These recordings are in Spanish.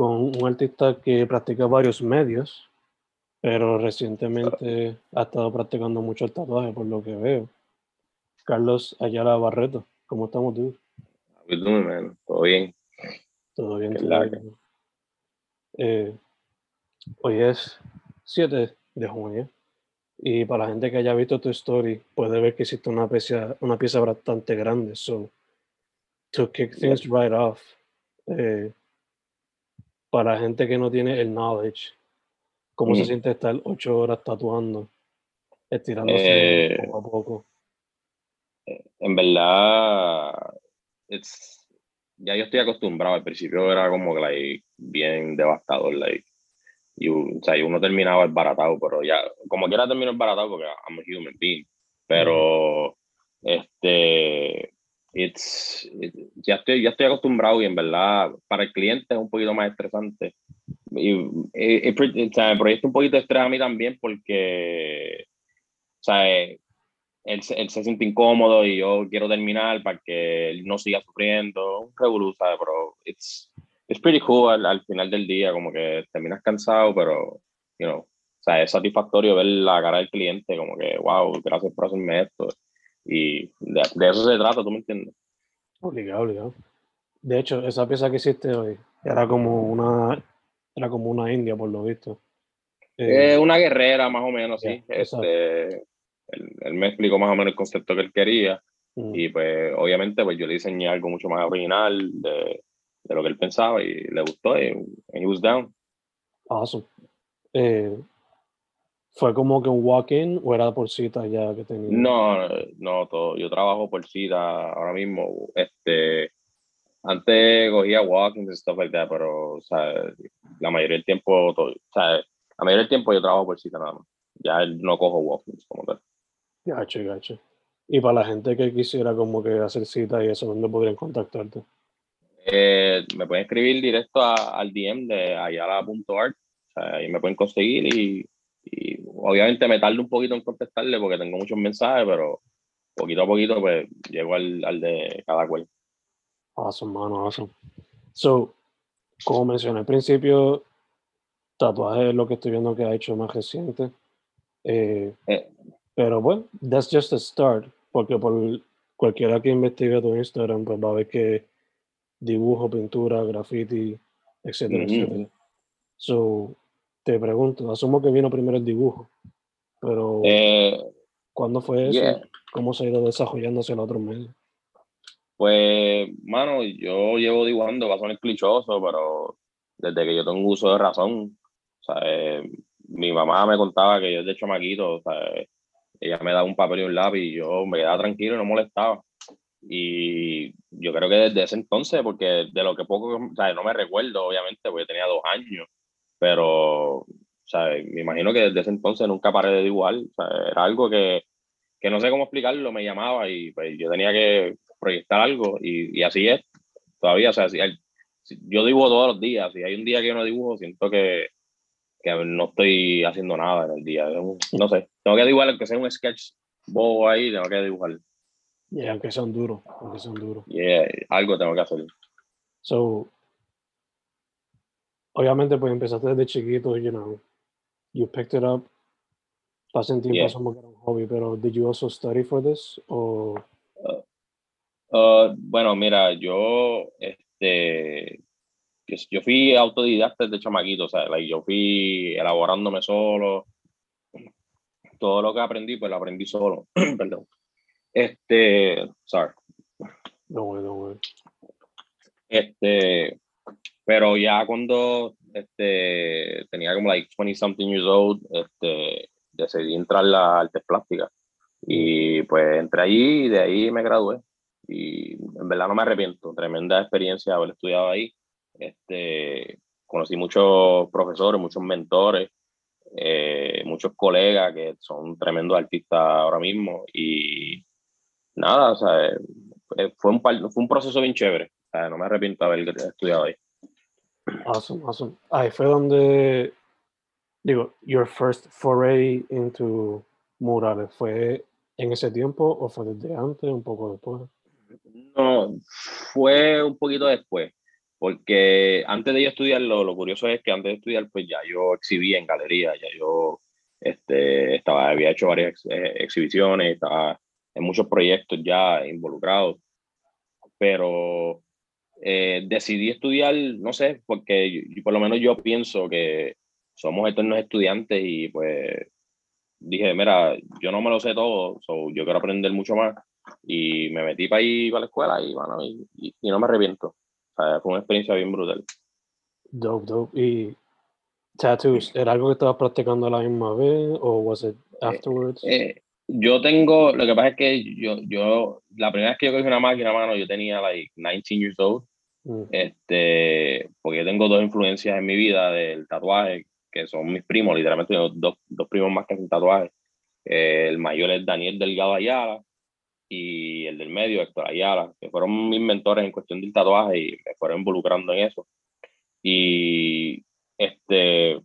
con un artista que practica varios medios, pero recientemente ha estado practicando mucho el tatuaje, por lo que veo. Carlos Ayala Barreto, ¿cómo estamos tú? Todo bien. Todo bien. Todo bien. Eh, hoy es 7 de junio y para la gente que haya visto tu story puede ver que existe una pieza, una pieza bastante grande. So, to kick things right off, eh, para gente que no tiene el knowledge, ¿cómo se mm. siente estar ocho horas tatuando, estirándose eh, poco a poco? Eh, en verdad, ya yo estoy acostumbrado. Al principio era como que like, bien devastador. Like, y, o sea, uno terminaba baratado, pero ya, como quiera termino baratado porque I'm a human being. Pero, este, it's, ya, estoy, ya estoy acostumbrado y en verdad para el cliente es un poquito más estresante. Y, y, o sea, me proyecta un poquito estrés a mí también porque, o sea, él, él, se siente incómodo y yo quiero terminar para que él no siga sufriendo. Un ¿sabes? Pero it's, it's pretty cool al, al, final del día, como que terminas cansado, pero, you know, o sea, es satisfactorio ver la cara del cliente, como que, wow, gracias por hacerme esto. Y de, eso se trata, ¿tú me entiendes? Obligado, obligado. De hecho, esa pieza que hiciste hoy era como una, era como una india, por lo visto. Eh, una guerrera, más o menos, sí. Este, él, me explicó más o menos el concepto que él quería. Y pues, obviamente, pues yo le diseñé algo mucho más original de, de lo que él pensaba y le gustó y he was down. Awesome. Eh, ¿Fue como que un walk-in o era por cita ya que tenía? No, no, todo. Yo trabajo por cita ahora mismo. Este, antes cogía walk-ins y stuff like that, pero o sea, la mayoría del tiempo, todo, o sea, la mayoría del tiempo yo trabajo por cita nada más. Ya no cojo walk-ins como tal. Gacho, gacho. Y para la gente que quisiera como que hacer cita y eso, ¿dónde podrían contactarte? Eh, me pueden escribir directo al DM de ayala.art. O sea, ahí me pueden conseguir y, y, obviamente me tardo un poquito en contestarle porque tengo muchos mensajes, pero poquito a poquito pues llego al, al de cada cual. Awesome, mano, awesome. So, como mencioné al principio, tatuaje es lo que estoy viendo que ha hecho más reciente. Eh, eh. Pero bueno, that's just a start, porque por cualquiera que investigue tu Instagram, pues va a ver que dibujo, pintura, graffiti, etcétera, etcétera. So, te pregunto, asumo que vino primero el dibujo, pero eh, ¿cuándo fue eso? ¿Cómo se ha ido desarrollando hacia el otro medio? Pues, mano, yo llevo dibujando, va a sonar clichoso, pero desde que yo tengo uso de razón, o sea, eh, mi mamá me contaba que yo de chamaquito, o sea, ella me daba un papel y un lápiz y yo me quedaba tranquilo y no molestaba. Y yo creo que desde ese entonces, porque de lo que poco, o sea, no me recuerdo, obviamente, porque tenía dos años, pero, sea, me imagino que desde ese entonces nunca paré de dibujar, sea, era algo que, que no sé cómo explicarlo, me llamaba y pues yo tenía que proyectar algo y, y así es, todavía, o sea, yo dibujo todos los días. Si hay un día que yo no dibujo, siento que, que no estoy haciendo nada en el día. No sé, tengo que dibujar, que sea un sketch bobo ahí, tengo que dibujar. Yeah, aunque son duros, aunque son duros. Yeah, algo tengo que hacer. So, obviamente, pues empezaste desde chiquito, you know, you picked it up. Pasen tiempo Yeah. como que era un hobby, pero did you also study for this? O, Uh, bueno, mira, yo, este, yo, fui autodidacta desde chamaquito, o sea, like, yo fui elaborándome solo. Todo lo que aprendí, pues lo aprendí solo. Perdón. Este, sorry. no no way. Este, pero ya cuando este, tenía como like 20 something years old, este, decidí entrar a la artes plásticas. Y pues entré allí y de ahí me gradué. Y en verdad no me arrepiento. Tremenda experiencia haber estudiado ahí. Este, conocí muchos profesores, muchos mentores, eh, muchos colegas que son tremendos artistas ahora mismo. Y nada, o sea, eh, fue un, fue un proceso bien chévere. O sea, no me arrepiento de haber estudiado ahí. Awesome, awesome. Ahí fue donde, digo, your first foray into murales, ¿fue en ese tiempo o fue desde antes, un poco después? No, fue un poquito después, porque antes de yo estudiarlo, lo curioso es que antes de estudiar, pues ya yo exhibía en galería, ya yo este, estaba, había hecho varias eh, exhibiciones, estaba en muchos proyectos ya involucrados, pero eh, decidí estudiar, no sé, porque yo- por lo menos yo pienso que somos eternos estudiantes y pues dije, mira, yo no me lo sé todo, so, yo quiero aprender mucho más y me metí para ahí, para la escuela y, bueno, y, y- y no me arrepiento. O sea, fue una experiencia bien brutal. Dope, dope. ¿Y tattoos, era algo que estabas practicando a la misma vez o was it afterwards? Eh, yo tengo, lo que pasa es que yo, yo, la primera vez que yo cogí una máquina, mano, yo tenía like 19 years old, Mm, este, porque yo tengo dos influencias en mi vida del tatuaje, que son mis primos, literalmente dos, dos primos más que hacen tatuaje. Eh, el mayor es Daniel Delgado Ayala y el del medio, Héctor Ayala, que fueron mis mentores en cuestión del tatuaje y me fueron involucrando en eso. Y este,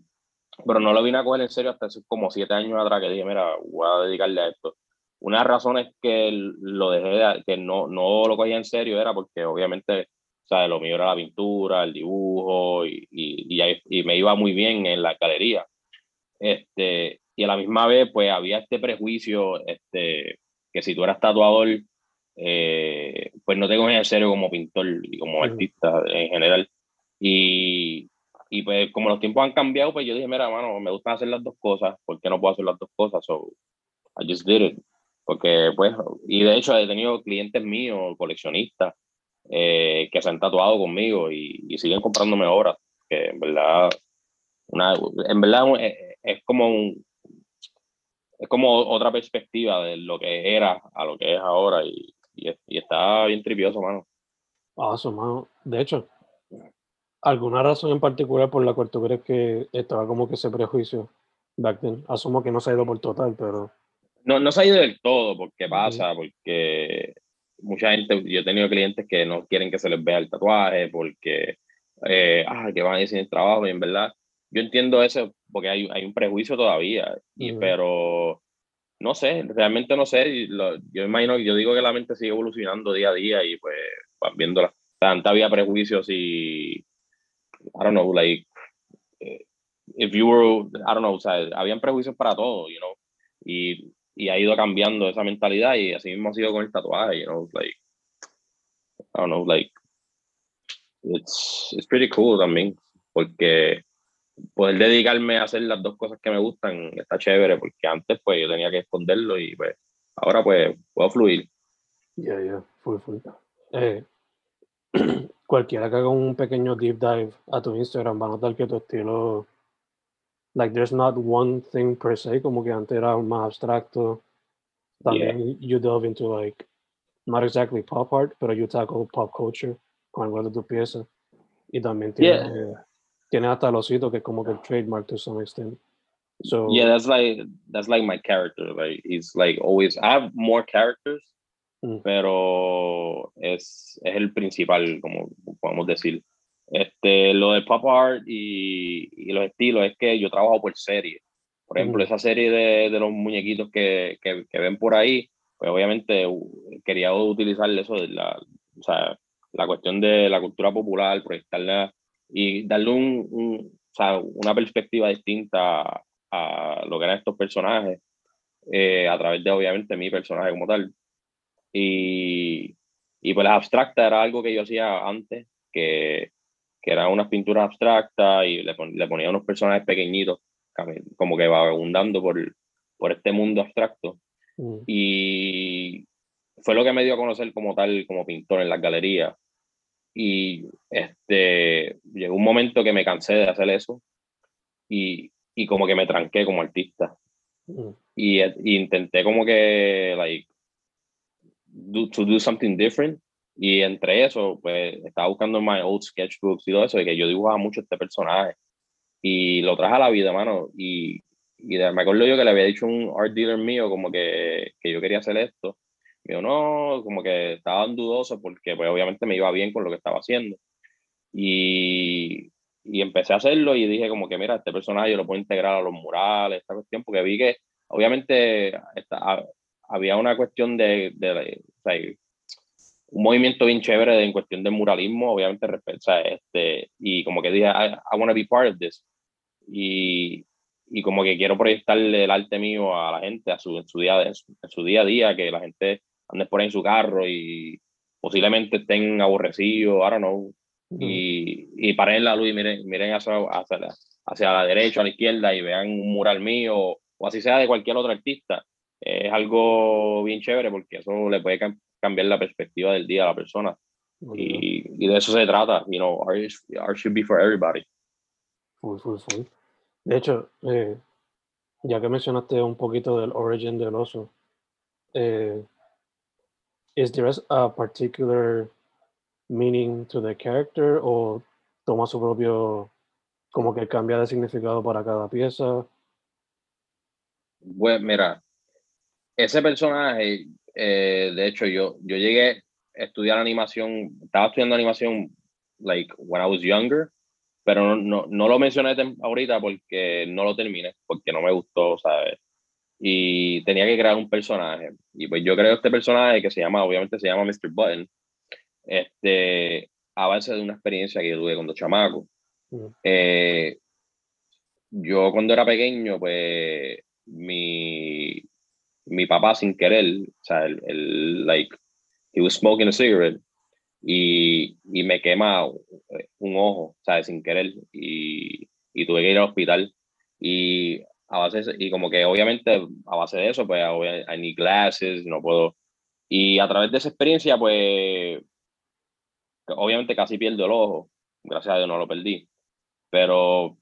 pero no lo vine a coger en serio hasta hace como siete años atrás que dije, mira, voy a dedicarle a esto. Una de las razones que lo dejé, de- que no, no lo cogía en serio era porque obviamente, ¿sabes? Lo mío era la pintura, el dibujo y, y, y, y me iba muy bien en la galería. Este, y a la misma vez, pues había este prejuicio, este, que si tú eras tatuador, eh, pues no te cogían en serio como pintor y como artista en general. Y, y pues como los tiempos han cambiado, pues yo dije, mira, mano, me gusta hacer las dos cosas, ¿por qué no puedo hacer las dos cosas? So, I just did it. Porque, pues, y de hecho he tenido clientes míos, coleccionistas, eh, que se han tatuado conmigo y, y siguen comprándome obras, que en verdad, una, en verdad es, es como un, es como otra perspectiva de lo que era a lo que es ahora y, y, y está bien tripioso, mano. Awesome, mano. De hecho, ¿alguna razón en particular por la cual tú crees que estaba como que ese prejuicio back then? Asumo que no se ha ido por total, pero No, no se ha ido del todo, porque pasa, porque mucha gente, yo he tenido clientes que no quieren que se les vea el tatuaje, porque, eh, ah, que van a decir el trabajo, y en verdad, yo entiendo eso, porque hay, hay un prejuicio todavía, y, pero no sé, realmente no sé, lo- yo imagino, yo digo que la mente sigue evolucionando día a día, y pues, vas viéndola, antes había prejuicios y, I don't know, like, eh, if you were, I don't know, o sea, habían prejuicios para todo, you know, y, y ha ido cambiando esa mentalidad y así mismo ha sido con el tatuaje, you know, like, I don't know, like, it's, it's pretty cool también, porque poder dedicarme a hacer las dos cosas que me gustan está chévere, porque antes pues yo tenía que esconderlo y pues ahora pues puedo fluir. ya, ya, full, full. Eh, cualquiera que haga un pequeño deep dive a tu Instagram va a notar que tu estilo, like, there's not one thing per se, como que antes era más abstracto. También you delve into, like, not exactly pop art, pero you tackle pop culture con algunas de tus piezas. Y también Yeah. tienes, tienes hasta el osito, que como que el trademark to some extent. So, Yeah, that's like that's like my character. Like he's like always. I have more characters, Mm. pero es es el principal, como podemos decir. Este, lo del pop art y, y, los estilos es que yo trabajo por serie. Por ejemplo, esa serie de, de los muñequitos que, que, que, ven por ahí, pues obviamente quería utilizar eso de la, o sea, la cuestión de la cultura popular, proyectarla y darle un, un o sea, una perspectiva distinta a, a, lo que eran estos personajes, eh, a través de obviamente mi personaje como tal. Y, y pues la abstracta era algo que yo hacía antes, que, que eran unas pinturas abstractas y le, le ponía unos personajes pequeñitos, como que vagabundando por, por este mundo abstracto. Mm. Y fue lo que me dio a conocer como tal, como pintor en las galerías. Y este, llegó un momento que me cansé de hacer eso y, y como que me tranqué como artista. Mm. Y, y, intenté como que, like, do, to do something different. Y entre eso, pues estaba buscando en my old sketchbooks y todo eso, y que yo dibujaba mucho este personaje. Y lo traje a la vida, mano. Y, y me acuerdo yo que le había dicho a un art dealer mío como que, que yo quería hacer esto. Me dijo, no, como que estaban dudosos porque pues obviamente me iba bien con lo que estaba haciendo. Y, y empecé a hacerlo y dije como que mira, este personaje yo lo puedo integrar a los murales, esta cuestión, porque vi que obviamente había una cuestión de, de, un movimiento bien chévere en cuestión de muralismo, obviamente, o este, y como que dije, I, I want to be part of this. Y, y como que quiero proyectarle el arte mío a la gente, a su, en, su día, en su día a día, que la gente ande por ahí en su carro y posiblemente estén aborrecidos, I don't know, y, y paren la luz y miren, miren hacia, hacia, la, hacia la derecha, a la izquierda y vean un mural mío o así sea de cualquier otro artista. Es algo bien chévere porque eso le puede cambiar la perspectiva del día a la persona. Y, y, de eso se trata, you know, art, art should be for everybody. Full, full, full. De hecho, eh, ya que mencionaste un poquito del origin del oso, eh, is there a particular meaning to the character o toma su propio, como que cambia de significado para cada pieza? Bueno, mira, ese personaje, eh, de hecho, yo, yo llegué a estudiar animación, estaba estudiando animación, like, when I was younger, pero no, no, lo mencioné ahorita porque no lo terminé, porque no me gustó, ¿sabes? Y tenía que crear un personaje. Y pues yo creo este personaje que se llama, obviamente se llama Mr. Button, este, a base de una experiencia que yo tuve cuando chamaco. Eh, yo cuando era pequeño, pues mi, mi papá sin querer, o sea, el, like, he was smoking a cigarette y, y me quema un ojo, ¿sabes? Sin querer y, y tuve que ir al hospital y a base y como que obviamente a base de eso, pues I need glasses, no puedo. Y a través de esa experiencia, pues obviamente casi pierdo el ojo, gracias a Dios no lo perdí, pero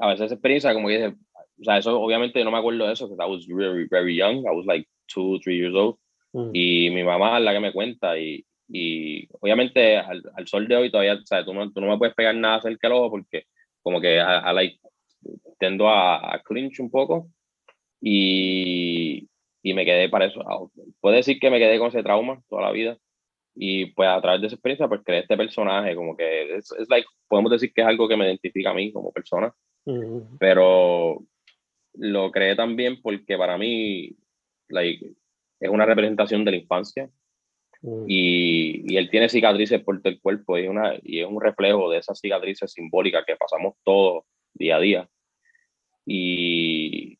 a veces esa experiencia como que dice, o sea, eso obviamente no me acuerdo de eso, porque I was very, very young, I was like two, three years old, mm. y mi mamá es la que me cuenta, y, y obviamente al, al, sol de hoy todavía, o sea, tú no, tú no me puedes pegar nada cerca del ojo porque como que a, like, tendo a, a, clinch un poco, y, y me quedé para eso, puedo decir que me quedé con ese trauma toda la vida, y pues a través de esa experiencia pues creé este personaje, como que es, like, podemos decir que es algo que me identifica a mí como persona, mm. pero lo creé también porque para mí like, es una representación de la infancia mm. y, y, él tiene cicatrices por todo el cuerpo y, una, y es un reflejo de esas cicatrices simbólicas que pasamos todos día a día. Y,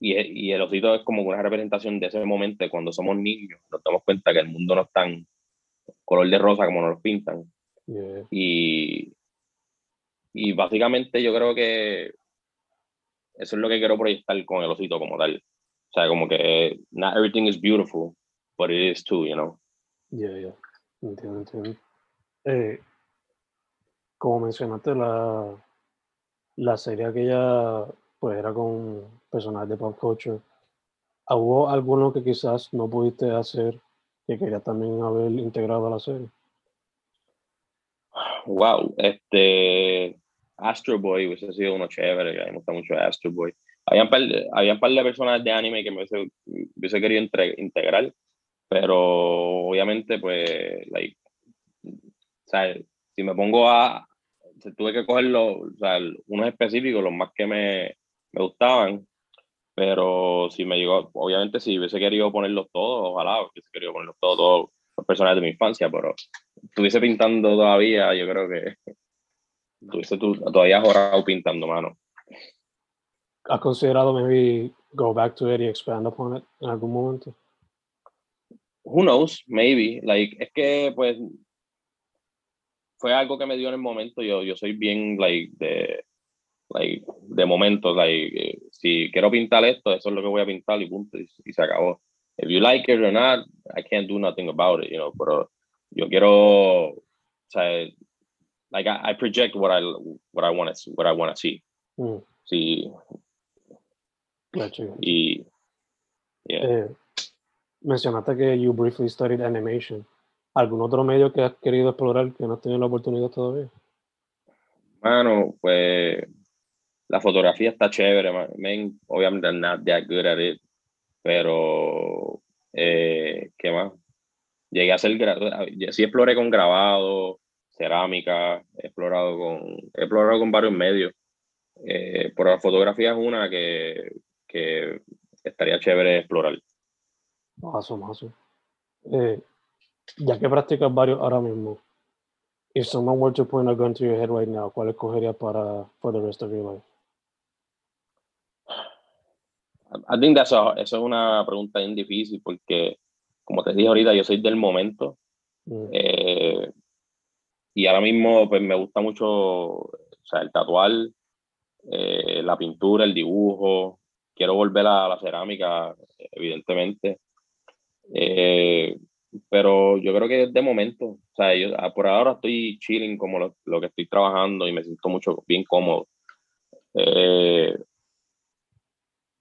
y, y, el osito es como una representación de ese momento cuando somos niños, nos damos cuenta que el mundo no es tan color de rosa como nos lo pintan. Y, y básicamente yo creo que eso es lo que quiero proyectar con el osito como tal. O sea, como que not everything is beautiful, but it is too, you know. Yeah, yeah. Entiendo, entiendo. Eh, como mencionaste, la, la serie aquella pues era con personajes de pop culture. ¿Hubo alguno que quizás no pudiste hacer que querías también haber integrado a la serie? Wow, este Astro Boy hubiese sido uno chévere, a mí me gusta mucho Astro Boy. Había un par de, había un par de personas de anime que me hubiese, hubiese querido integrar, pero obviamente, pues, like, o sea, si me pongo a, tuve que coger los, o sea, unos específicos, los más que me, me gustaban, pero si me llegó, obviamente si hubiese querido ponerlos todos, ojalá hubiese querido ponerlos todos, todos los personajes de mi infancia, pero estuviese pintando todavía, yo creo que estuviese todavía jorado pintando, mano. ¿Has considerado maybe go back to it y expand upon it en algún momento? Who knows, maybe. Like, es que pues fue algo que me dio en el momento. Yo, yo soy bien like de like, de momento, like, eh, si quiero pintar esto, eso es lo que voy a pintar y punto, y, se acabó. If you like it or not, I can't do nothing about it, you know, pero yo quiero, o sea, like I, I project what I what I want to what I want to see. Mm. Sí. Gotcha. Y yeah. eh, mencionaste que you briefly studied animation. ¿Algún otro medio que has querido explorar que no has tenido la oportunidad todavía? Bueno, pues la fotografía está chévere, man. obviamente I'm not that good at it, pero eh, ¿qué más? Llegué a hacer, sí exploré con grabado, cerámica, he explorado con, he explorado con varios medios, eh, pero la fotografía es una que, que estaría chévere explorar. Awesome, awesome. Eh, ya que practicas varios ahora mismo, if someone were to point a gun to your head right now, ¿cuál escogerías para for the rest of your life? I think eso es una pregunta bien difícil porque, como te dije ahorita, yo soy del momento. Mm. Eh, y ahora mismo pues me gusta mucho o sea, el tatuar, eh, la pintura, el dibujo. Quiero volver a la cerámica, evidentemente. Eh, pero yo creo que de momento. O sea, yo, ah, por ahora estoy chilling como lo, lo, que estoy trabajando y me siento mucho bien cómodo. Eh,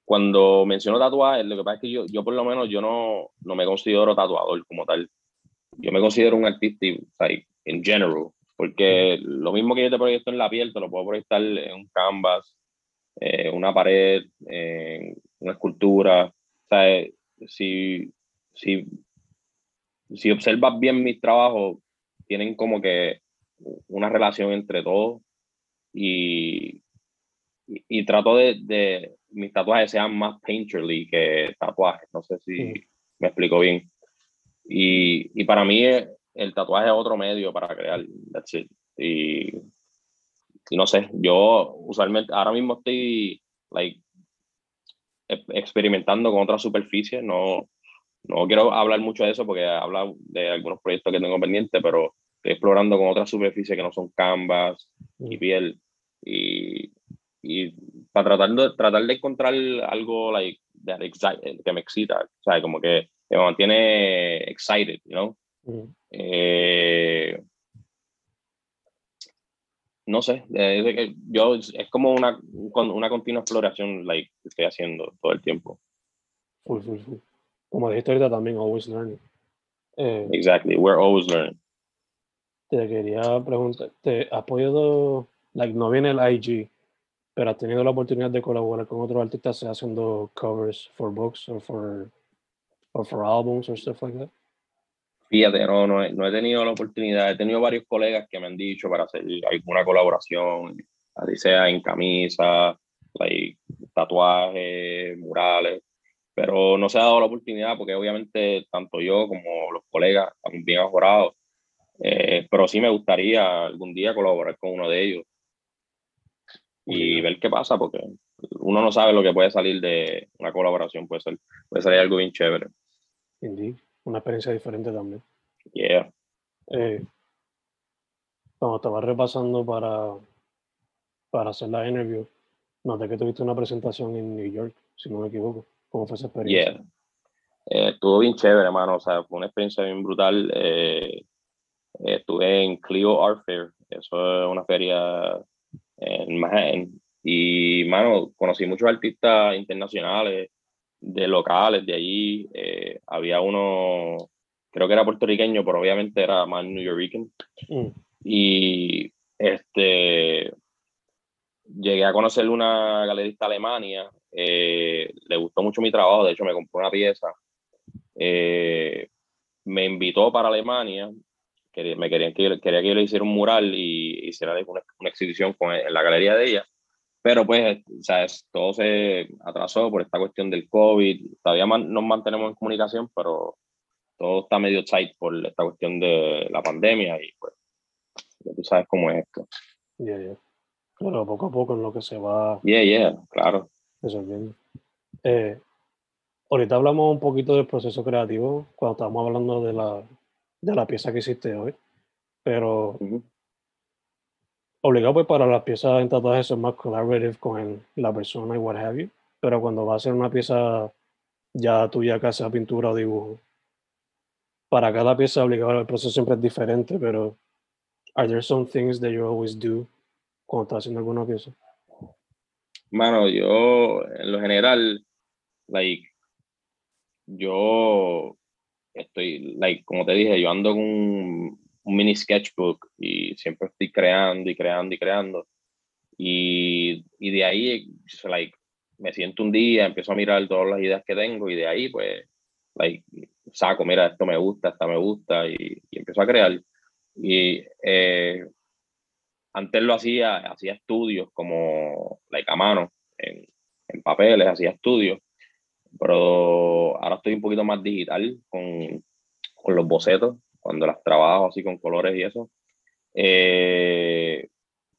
cuando menciono tatuajes, lo que pasa es que yo, yo por lo menos yo no, no me considero tatuador como tal. Yo me considero un artista, en general, porque lo mismo que yo te proyecto en la piel, te lo puedo proyectar en un canvas, eh, una pared, en una escultura. O sea, si, si, si observas bien mis trabajos, tienen como que una relación entre todos y, y, trato de, de, mis tatuajes sean más painterly que tatuajes. No sé si me explico bien. Y, y, para mí el tatuaje es otro medio para crear. That's it. Y, y, no sé, yo usualmente ahora mismo estoy like, experimentando con otras superficies. No, no quiero hablar mucho de eso porque habla de algunos proyectos que tengo pendientes, pero estoy explorando con otras superficies que no son canvas y piel. Y, y para tratar de, tratar de encontrar algo like, que me excita, o sea, como que me mantiene excited, you know? Eh, no sé, es, yo, es como una, una continua exploración like, que estoy haciendo todo el tiempo. Como dijiste ahorita también, always learning. Eh, exactly, we're always learning. Te quería preguntar, ¿te has podido, like, no viene el IG, pero has tenido la oportunidad de colaborar con otros artistas, haciendo covers for books o for, or for albums or stuff like that? Fíjate, no, no no he tenido la oportunidad. He tenido varios colegas que me han dicho para hacer alguna colaboración, así sea en camisa, like, tatuajes, murales, pero no se ha dado la oportunidad porque obviamente tanto yo como los colegas estamos bien mejorados. Eh, pero sí me gustaría algún día colaborar con uno de ellos y ver qué pasa, porque uno no sabe lo que puede salir de una colaboración, puede, ser, puede salir algo bien chévere. Indeed. Una experiencia diferente también. Yeah. Eh, cuando estaba repasando para, para hacer la interview, noté que tuviste una presentación en New York, si no me equivoco. ¿Cómo fue esa experiencia? Yeah. Eh, estuvo bien chévere, hermano. O sea, fue una experiencia bien brutal. Eh, estuve en Clio Art Fair. Eso es una feria en Manhattan. Y, mano, conocí muchos artistas internacionales, de locales de allí. Eh, había uno, creo que era puertorriqueño, pero obviamente era más New Yorker. Mm. Y este, llegué a conocer una galerista Alemania. Eh, le gustó mucho mi trabajo, de hecho me compró una pieza. Eh, me invitó para Alemania me querían que quería que yo le hiciera un mural y hiciera una, una exhibición con, en la galería de ella. Pero pues, ¿sabes? todo se atrasó por esta cuestión del COVID. Todavía nos mantenemos en comunicación, pero todo está medio tight por esta cuestión de la pandemia y pues, tú sabes cómo es esto. Yeah, yeah. Claro, poco a poco en lo que se va. Yeah, yeah, claro. Resolviendo. Eh, ahorita hablamos un poquito del proceso creativo cuando estábamos hablando de la, de la pieza que hiciste hoy, pero obligado pues para las piezas en tatuajes son más collaborative con la persona y what have you, pero cuando va a ser una pieza ya tuya que sea pintura o dibujo, para cada pieza obligado el proceso siempre es diferente, pero are there some things that you always do cuando estás haciendo alguna pieza? Mano, yo en lo general, like, yo estoy, like, como te dije, yo ando con un, mini sketchbook y siempre estoy creando y creando y creando. Y, y de ahí, like, me siento un día, empiezo a mirar todas las ideas que tengo y de ahí, pues, like, saco, mira, esto me gusta, esta me gusta y, empiezo a crear. Y eh, antes lo hacía, hacía estudios como, like, a mano, en, en papeles, hacía estudios pero ahora estoy un poquito más digital con, con los bocetos, cuando las trabajo así con colores y eso. Eh,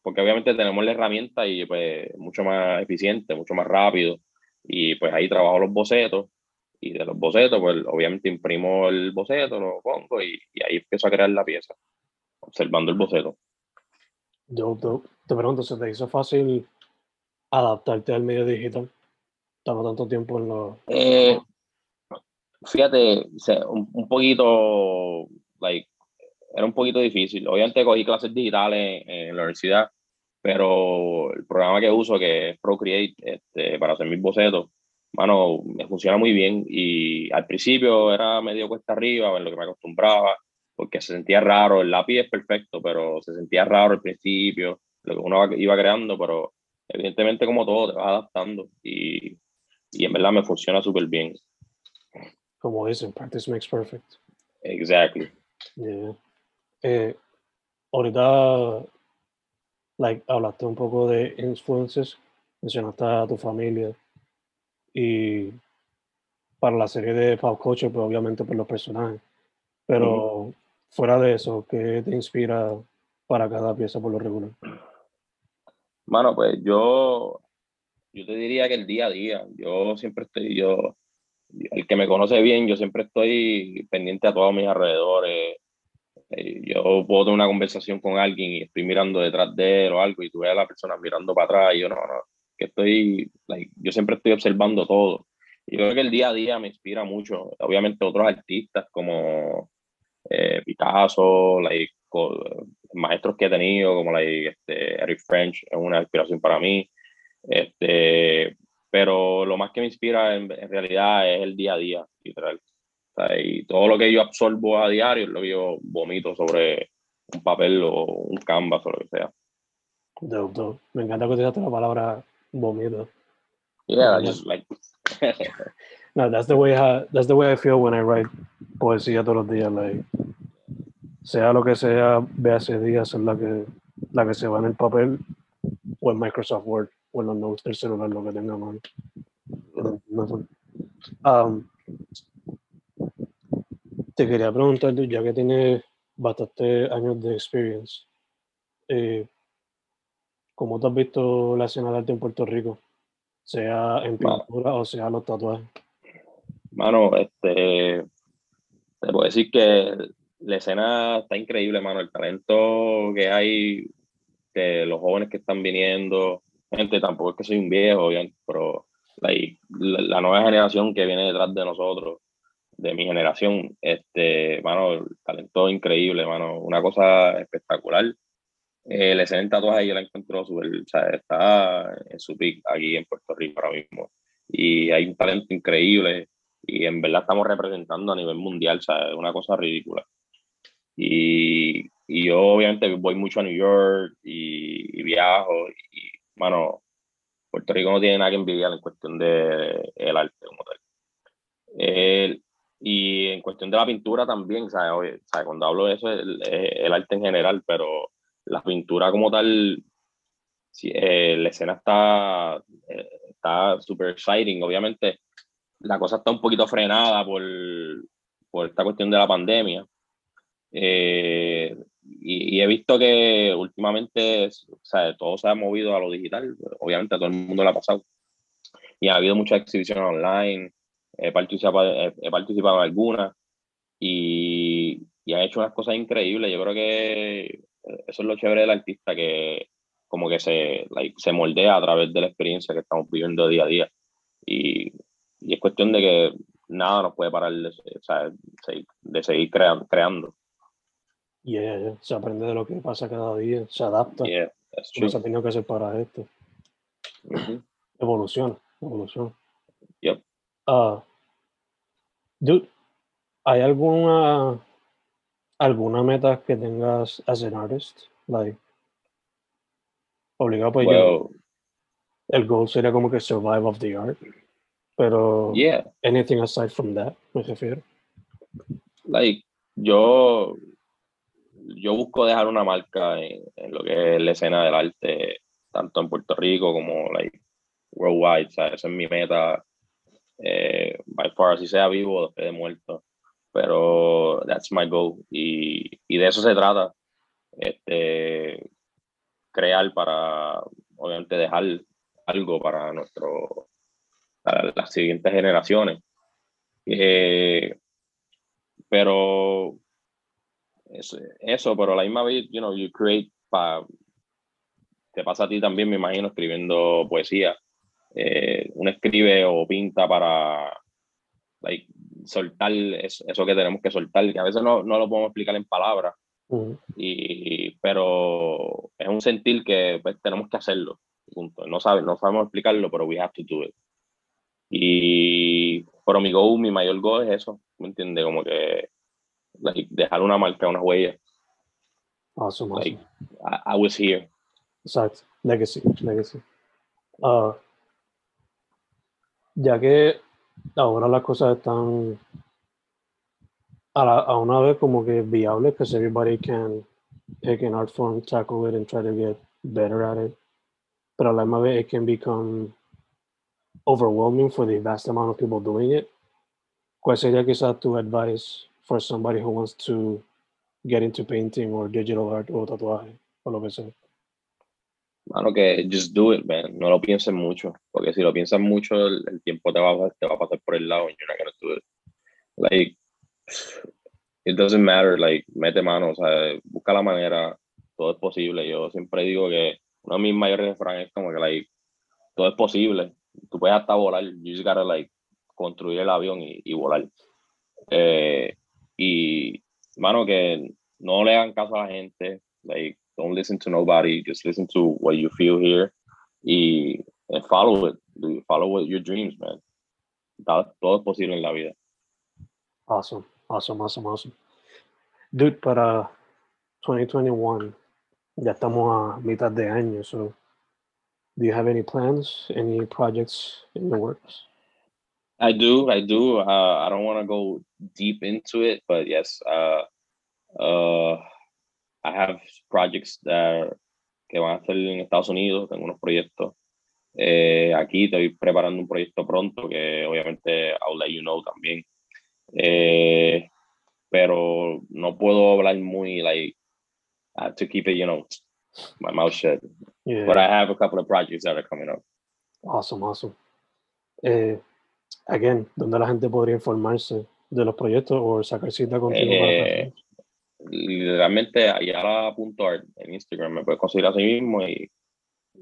porque obviamente tenemos la herramienta y pues mucho más eficiente, mucho más rápido. Y pues ahí trabajo los bocetos y de los bocetos pues obviamente imprimo el boceto, lo pongo y, y ahí empiezo a crear la pieza, observando el boceto. Yo te pregunto, ¿se te hizo fácil adaptarte al medio digital? estamos tanto tiempo en los... Eh, fíjate, un, poquito, like, era un poquito difícil. Obviamente cogí clases digitales en, la universidad, pero el programa que uso, que es Procreate, este, para hacer mis bocetos, bueno, me funciona muy bien y al principio era medio cuesta arriba, en lo que me acostumbraba, porque se sentía raro, el lápiz es perfecto, pero se sentía raro al principio, lo que uno iba creando, pero evidentemente como todo te vas adaptando y y en verdad me funciona súper bien. Como dicen, practice makes perfect. Exactly. Yeah. Eh, ahorita, like, hablaste un poco de influences, mencionaste a tu familia y para la serie de Pop Culture, pues obviamente por los personajes. Pero fuera de eso, ¿qué te inspira para cada pieza por lo regular? Mano, pues yo yo te diría que el día a día, yo siempre estoy, yo, el que me conoce bien, yo siempre estoy pendiente a todos mis alrededores. Eh, yo puedo tener una conversación con alguien y estoy mirando detrás de él o algo y tú ves a la persona mirando para atrás y yo no, no, que estoy, yo siempre estoy observando todo. Y yo creo que el día a día me inspira mucho. Obviamente otros artistas como eh, Picasso, like, maestros que he tenido como like, este, Eric French es una inspiración para mí. Este, pero lo más que me inspira en, realidad es el día a día, literal. y todo lo que yo absorbo a diario es lo que yo vomito sobre un papel o un canvas o lo que sea. Me encanta que utilizaste la palabra vomito. Yeah, just like. no, that's the way I, that's the way I feel when I write poesía todos los días. Like, sea lo que sea, vea ese día, es la que, la que se va en el papel o en Microsoft Word bueno, no gusta el celular lo que tenga. Um, te quería preguntar, ya que tienes bastantes años de experience, eh, ¿cómo te has visto la escena de arte en Puerto Rico? Sea en pintura o sea los tatuajes. Mano, este, te puedo decir que la escena está increíble, mano. El talento que hay, de los jóvenes que están viniendo, gente, tampoco es que soy un viejo, pero la, nueva generación que viene detrás de nosotros, de mi generación, este, mano, talento increíble, mano, una cosa espectacular. El excelente tatuaje yo la encuentro súper, o sea, está en su pick aquí en Puerto Rico ahora mismo. Y hay un talento increíble y en verdad estamos representando a nivel mundial, es una cosa ridícula. Y, y yo obviamente voy mucho a New York y, y viajo y mano, Puerto Rico no tiene nada que envidiar en cuestión de el arte como tal. Y en cuestión de la pintura también, ¿sabes? cuando hablo de eso, el, el, arte en general, pero la pintura como tal, eh, la escena está eh, está súper exciting. Obviamente, la cosa está un poquito frenada por, por esta cuestión de la pandemia. Eh, y, he visto que últimamente o sea, todo se ha movido a lo digital. Obviamente, a todo el mundo lo ha pasado. Y ha habido muchas exhibiciones online. He participado, he, participado en algunas. Y, y hecho unas cosas increíbles. Yo creo que eso es lo chévere del artista, que como que se, se moldea a través de la experiencia que estamos viviendo día a día. Y, y es cuestión de que nada nos puede parar de, de seguir creando. Yeah, se aprende de lo que pasa cada día, se adapta. Yeah, no se ha tenido que hacer para esto. Evolución, evolución. Yep. Uh, dude, ¿hay alguna alguna meta que tengas as an artist? Like, obligado pues yo, el goal sería como que survive of the art pero yeah anything aside from that me refiero like yo yo busco dejar una marca en, lo que es la escena del arte tanto en Puerto Rico como like worldwide sea, esa es mi meta eh, by far así sea vivo después de muerto pero that's my goal y, y de eso se trata este crear para, obviamente, dejar algo para, nuestro, para las siguientes generaciones. Eh, pero eso, eso, pero la misma vez, you know, you create para te pasa a ti también, me imagino, escribiendo poesía. Eh, uno escribe o pinta para like, soltar eso, eso, que tenemos que soltar, que a veces no, no lo podemos explicar en palabras, y, pero es un sentir que pues, tenemos que hacerlo. Punto. No, sabe, no sabemos explicarlo, pero we have to do it. Y, pero mi goal, mi mayor goal es eso, ¿me entiendes? Como que dejar una marca, una huella. Awesome, awesome. I, was here. Exacto, legacy, legacy. Uh, ya que ahora las cosas están a, la, a una vez como que viable because everybody can pick an art form, tackle it, and try to get better at it. But a la misma vez, it can become overwhelming for the vast amount of people doing it. ¿Cuál sería quizás tu advice for somebody who wants to get into painting or digital art o tatuaje o lo que sea? Que just do it, man. No lo pienses mucho, porque si lo piensas mucho, el, el tiempo te va, te va a pasar por el lado and you're not gonna do it. Like, it doesn't matter, like, mete mano, o sea, busca la manera, todo es posible. Yo siempre digo que uno de mis mayores refranes es como que, like, todo es posible. Tú puedes hasta volar, you just gotta, like, construir el avión y, y volar. Eh, y, mano, que no le hagan caso a la gente, like, don't listen to nobody, just listen to what you feel here y and follow it, follow what your dreams, man. Todo es posible en la vida. Awesome. Awesome, awesome, awesome. Dude, para 2021, ya estamos a mitad de año, so do you have any plans, any projects in the works? I do, I do. Uh, I don't want to go deep into it, but yes, uh, uh, I have projects that que van a estar en Estados Unidos, tengo unos proyectos. Eh, aquí estoy preparando un proyecto pronto que obviamente I'll let you know también. Eh, pero no puedo hablar muy, like, uh, to keep it, you know, my mouth shut. Yeah. But I have a couple of projects that are coming up. Awesome, awesome. Eh, again, ¿dónde la gente podría informarse de los proyectos o sacar cita contigo? Eh, literalmente, ayala.art en Instagram me puedes conseguir así mismo y,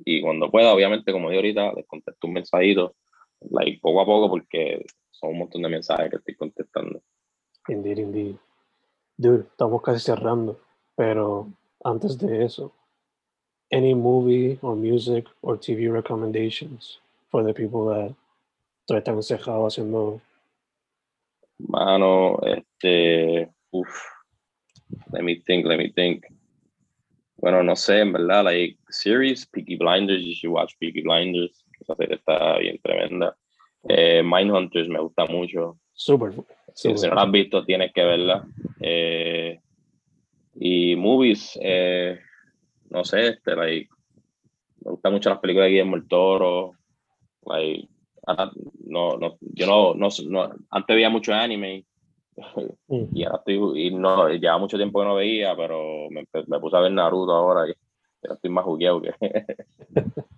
y cuando pueda, obviamente, como digo ahorita, les contesto un mensajito, like, poco a poco, porque son un montón de mensajes que estoy contestando. Indeed, indeed. Dude, estamos casi cerrando, pero antes de eso, any movie or music or TV recommendations for the people that todavía están encejados haciendo. Mano, este. Uf. Let me think, let me think. Bueno, no sé, en verdad, like series, Peaky Blinders, you should watch Peaky Blinders. Esa serie está bien tremenda. Eh, Mindhunters me gusta mucho. Super. Si, si no la has visto, tienes que verla. Eh, y movies, eh, no sé, este, like, me gustan mucho las películas de Guillermo el Toro. Like, ahora no, no, yo no, no, no, antes veía mucho anime Mm. y ahora estoy, y no, lleva mucho tiempo que no veía, pero me, me puse a ver Naruto ahora y ahora estoy más jugueado que.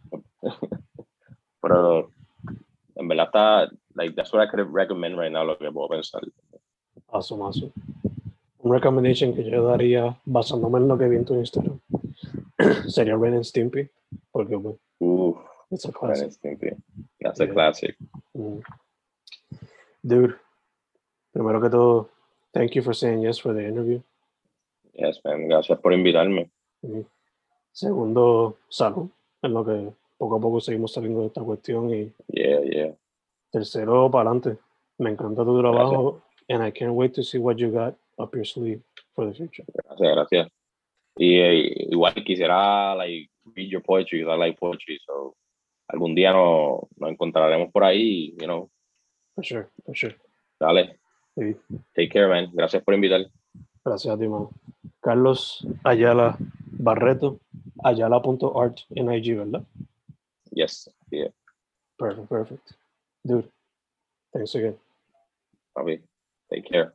pero en verdad está, like, that's what I could recommend right now, lo que puedo pensar. Awesome, awesome. Un recommendation que yo daría, basándome en lo que vi en tu Instagram, sería Ren and Stimpy, porque bueno, Uf, it's a Ren classic. and Stimpy. That's a Yeah. classic. Mm. Dude, primero que todo, thank you for saying yes for the interview. Yes, man. Gracias por invitarme. Mm. Segundo, salud, en lo que poco a poco seguimos saliendo de esta cuestión. Y Yeah, yeah. tercero, para adelante. Me encanta tu trabajo, and I can't wait to see what you got up your sleeve for the future. Gracias, gracias. Y eh, igual quisiera like read your poetry, I like poetry, so algún día nos, nos encontraremos por ahí, you know. For sure, for sure. Dale, Sí. take care, man. Gracias por invitar. Gracias a ti, mano. Carlos Ayala Barreto, ayala.art en IG, ¿verdad? Yes, yeah, Perfect, perfect. Dude, thanks again. papi. Take care.